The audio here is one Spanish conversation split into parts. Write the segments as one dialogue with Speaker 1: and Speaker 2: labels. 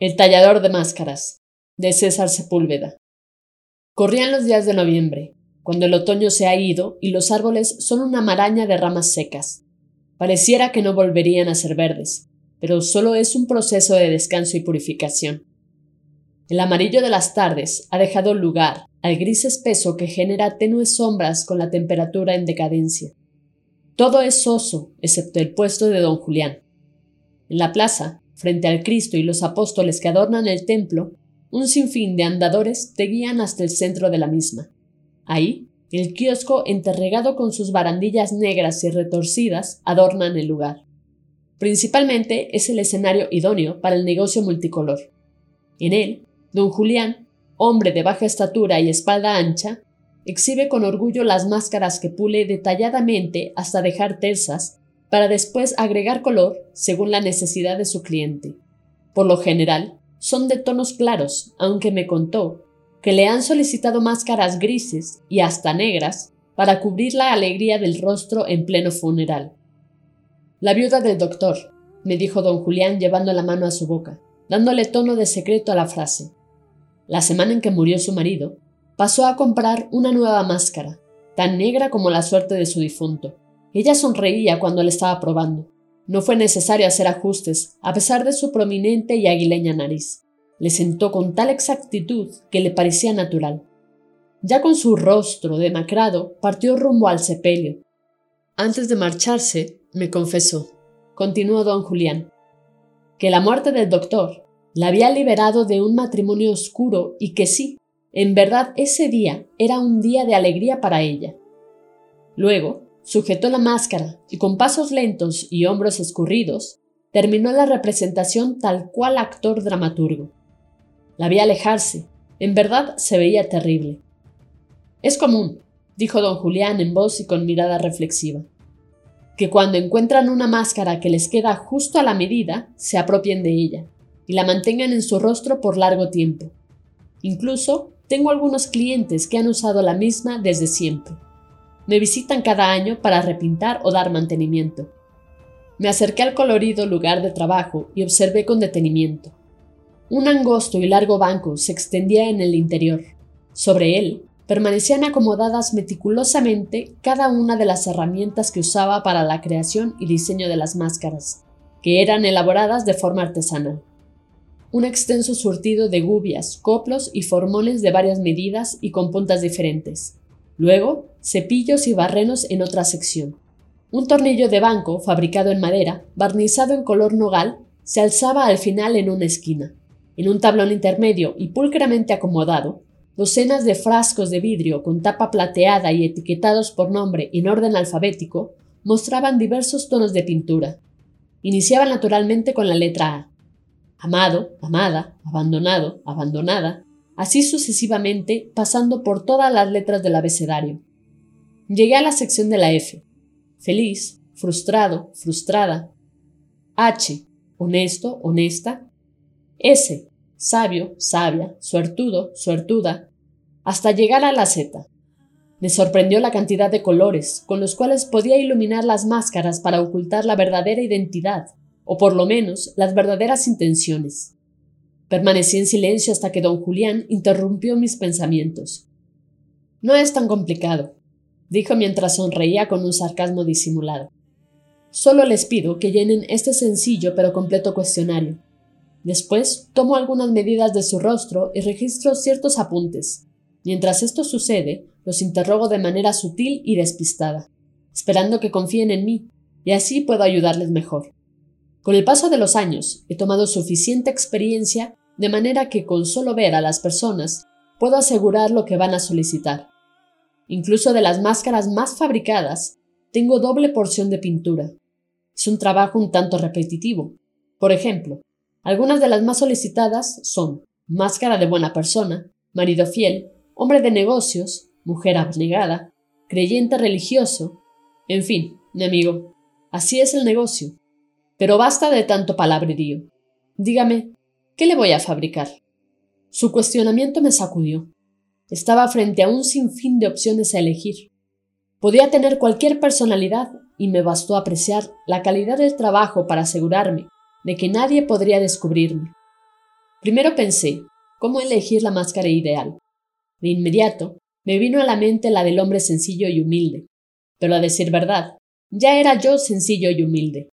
Speaker 1: El tallador de máscaras, de César Sepúlveda. Corrían los días de noviembre, cuando el otoño se ha ido y los árboles son una maraña de ramas secas. Pareciera que no volverían a ser verdes, pero solo es un proceso de descanso y purificación. El amarillo de las tardes ha dejado lugar al gris espeso que genera tenues sombras con la temperatura en decadencia. Todo es soso, excepto el puesto de don Julián. En la plaza, frente al Cristo y los apóstoles que adornan el templo, un sinfín de andadores te guían hasta el centro de la misma. Ahí, el kiosco enterregado con sus barandillas negras y retorcidas adornan el lugar. Principalmente es el escenario idóneo para el negocio multicolor. En él, don Julián, hombre de baja estatura y espalda ancha, exhibe con orgullo las máscaras que pule detalladamente hasta dejar tersas para después agregar color según la necesidad de su cliente. Por lo general, son de tonos claros, aunque me contó que le han solicitado máscaras grises y hasta negras para cubrir la alegría del rostro en pleno funeral. La viuda del doctor, me dijo don Julián llevando la mano a su boca, dándole tono de secreto a la frase. La semana en que murió su marido, pasó a comprar una nueva máscara, tan negra como la suerte de su difunto, ella sonreía cuando le estaba probando. No fue necesario hacer ajustes, a pesar de su prominente y aguileña nariz. Le sentó con tal exactitud que le parecía natural. Ya con su rostro demacrado, partió rumbo al sepelio. Antes de marcharse, me confesó, continuó don Julián, que la muerte del doctor la había liberado de un matrimonio oscuro y que sí, en verdad ese día era un día de alegría para ella. Luego, Sujetó la máscara y con pasos lentos y hombros escurridos, terminó la representación tal cual actor dramaturgo. La vi alejarse. En verdad se veía terrible. Es común, dijo don Julián en voz y con mirada reflexiva, que cuando encuentran una máscara que les queda justo a la medida, se apropien de ella y la mantengan en su rostro por largo tiempo. Incluso tengo algunos clientes que han usado la misma desde siempre. Me visitan cada año para repintar o dar mantenimiento. Me acerqué al colorido lugar de trabajo y observé con detenimiento. Un angosto y largo banco se extendía en el interior. Sobre él permanecían acomodadas meticulosamente cada una de las herramientas que usaba para la creación y diseño de las máscaras, que eran elaboradas de forma artesanal. Un extenso surtido de gubias, coplos y formones de varias medidas y con puntas diferentes, Luego, cepillos y barrenos en otra sección. Un tornillo de banco, fabricado en madera, barnizado en color nogal, se alzaba al final en una esquina. En un tablón intermedio y pulcramente acomodado, docenas de frascos de vidrio con tapa plateada y etiquetados por nombre en orden alfabético mostraban diversos tonos de pintura. Iniciaba naturalmente con la letra A. Amado, amada, abandonado, abandonada, así sucesivamente pasando por todas las letras del abecedario. Llegué a la sección de la F. Feliz, frustrado, frustrada. H. Honesto, honesta. S. Sabio, sabia, suertudo, suertuda. Hasta llegar a la Z. Me sorprendió la cantidad de colores con los cuales podía iluminar las máscaras para ocultar la verdadera identidad, o por lo menos las verdaderas intenciones. Permanecí en silencio hasta que don Julián interrumpió mis pensamientos. No es tan complicado, dijo mientras sonreía con un sarcasmo disimulado. Solo les pido que llenen este sencillo pero completo cuestionario. Después tomo algunas medidas de su rostro y registro ciertos apuntes. Mientras esto sucede, los interrogo de manera sutil y despistada, esperando que confíen en mí, y así puedo ayudarles mejor. Con el paso de los años he tomado suficiente experiencia de manera que con solo ver a las personas puedo asegurar lo que van a solicitar. Incluso de las máscaras más fabricadas, tengo doble porción de pintura. Es un trabajo un tanto repetitivo. Por ejemplo, Algunas de las más solicitadas son máscara de buena persona, marido fiel, hombre de negocios, mujer abnegada, creyente religioso, en fin, mi amigo, así es el negocio. Pero basta de tanto palabrerío. Dígame, ¿qué le voy a fabricar? Su cuestionamiento me sacudió. Estaba frente a un sinfín de opciones a elegir. Podía tener cualquier personalidad y me bastó apreciar la calidad del trabajo para asegurarme de que nadie podría descubrirme. Primero pensé cómo elegir la máscara ideal. De inmediato me vino a la mente la del hombre sencillo y humilde, pero a decir verdad, ya era yo sencillo y humilde.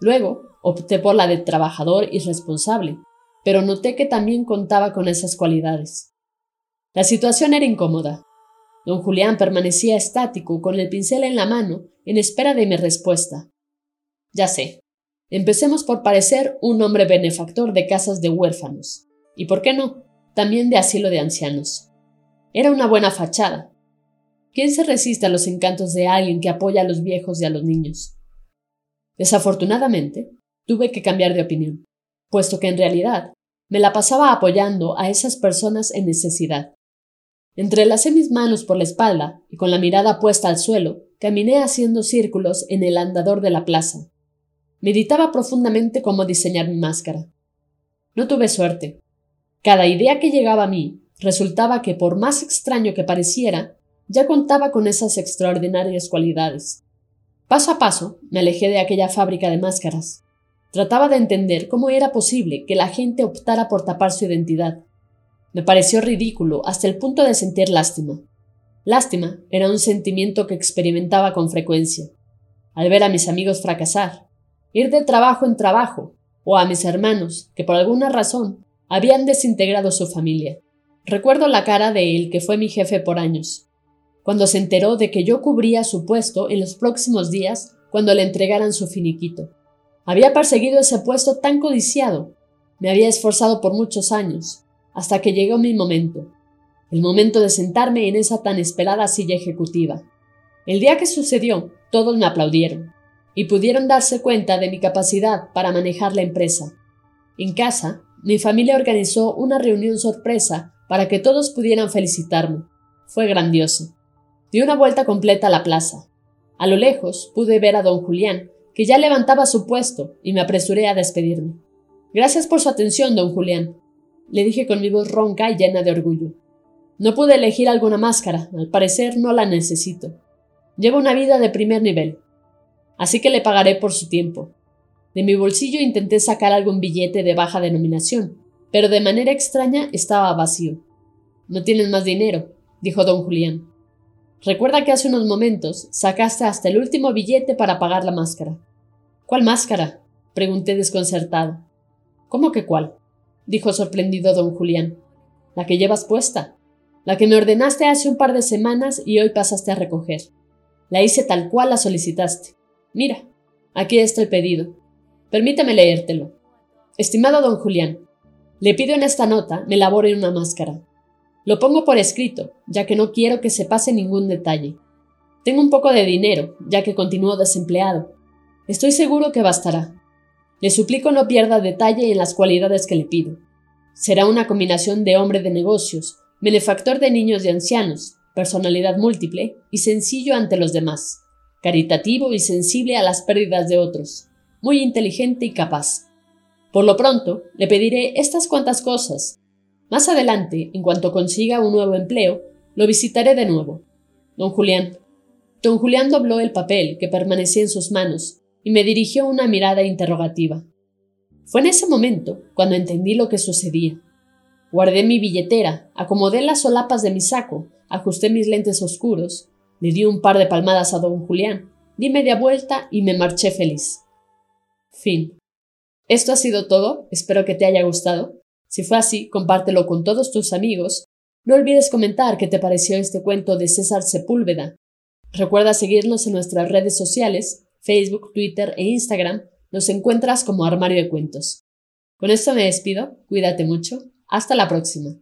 Speaker 1: Luego opté por la de trabajador y responsable, pero noté que también contaba con esas cualidades. La situación era incómoda. Don Julián permanecía estático, con el pincel en la mano, en espera de mi respuesta. Ya sé. Empecemos por parecer un hombre benefactor de casas de huérfanos. Y por qué no, también de asilo de ancianos. Era una buena fachada. ¿Quién se resiste a los encantos de alguien que apoya a los viejos y a los niños? Desafortunadamente, tuve que cambiar de opinión, puesto que en realidad me la pasaba apoyando a esas personas en necesidad. Entrelacé mis manos por la espalda y con la mirada puesta al suelo, caminé haciendo círculos en el andador de la plaza. Meditaba profundamente cómo diseñar mi máscara. No tuve suerte. Cada idea que llegaba a mí resultaba que, por más extraño que pareciera, ya contaba con esas extraordinarias cualidades. Paso a paso me alejé de aquella fábrica de máscaras. Trataba de entender cómo era posible que la gente optara por tapar su identidad. Me pareció ridículo hasta el punto de sentir lástima. Lástima era un sentimiento que experimentaba con frecuencia. Al ver a mis amigos fracasar, ir de trabajo en trabajo, o a mis hermanos, que por alguna razón habían desintegrado su familia. Recuerdo la cara de él que fue mi jefe por años, cuando se enteró de que yo cubría su puesto en los próximos días cuando le entregaran su finiquito. Había perseguido ese puesto tan codiciado, me había esforzado por muchos años, hasta que llegó mi momento, el momento de sentarme en esa tan esperada silla ejecutiva. El día que sucedió, todos me aplaudieron, y pudieron darse cuenta de mi capacidad para manejar la empresa. En casa, mi familia organizó una reunión sorpresa para que todos pudieran felicitarme. Fue grandioso. Di una vuelta completa a la plaza. A lo lejos pude ver a don Julián, que ya levantaba su puesto, y me apresuré a despedirme. Gracias por su atención, don Julián, le dije con mi voz ronca y llena de orgullo. No pude elegir alguna máscara, al parecer no la necesito. Llevo una vida de primer nivel, así que le pagaré por su tiempo. De mi bolsillo intenté sacar algún billete de baja denominación, pero de manera extraña estaba vacío. No tienes más dinero, dijo don Julián. Recuerda que hace unos momentos sacaste hasta el último billete para pagar la máscara. ¿Cuál máscara? pregunté desconcertado. ¿Cómo que cuál? dijo sorprendido don Julián. La que llevas puesta. La que me ordenaste hace un par de semanas y hoy pasaste a recoger. La hice tal cual la solicitaste. Mira, aquí está el pedido. Permíteme leértelo. Estimado don Julián, le pido en esta nota me elabore una máscara, lo pongo por escrito, ya que no quiero que se pase ningún detalle. Tengo un poco de dinero, ya que continúo desempleado. Estoy seguro que bastará. Le suplico no pierda detalle en las cualidades que le pido. Será una combinación de hombre de negocios, benefactor de niños y ancianos, personalidad múltiple y sencillo ante los demás, caritativo y sensible a las pérdidas de otros, muy inteligente y capaz. Por lo pronto, le pediré estas cuantas cosas, más adelante, en cuanto consiga un nuevo empleo, lo visitaré de nuevo. Don Julián. Don Julián dobló el papel que permanecía en sus manos y me dirigió una mirada interrogativa. Fue en ese momento cuando entendí lo que sucedía. Guardé mi billetera, acomodé las solapas de mi saco, ajusté mis lentes oscuros, le di un par de palmadas a don Julián, di media vuelta y me marché feliz. Fin. Esto ha sido todo, espero que te haya gustado. Si fue así, compártelo con todos tus amigos. No olvides comentar qué te pareció este cuento de César Sepúlveda. Recuerda seguirnos en nuestras redes sociales, Facebook, Twitter e Instagram. Nos encuentras como Armario de Cuentos. Con esto me despido, cuídate mucho, hasta la próxima.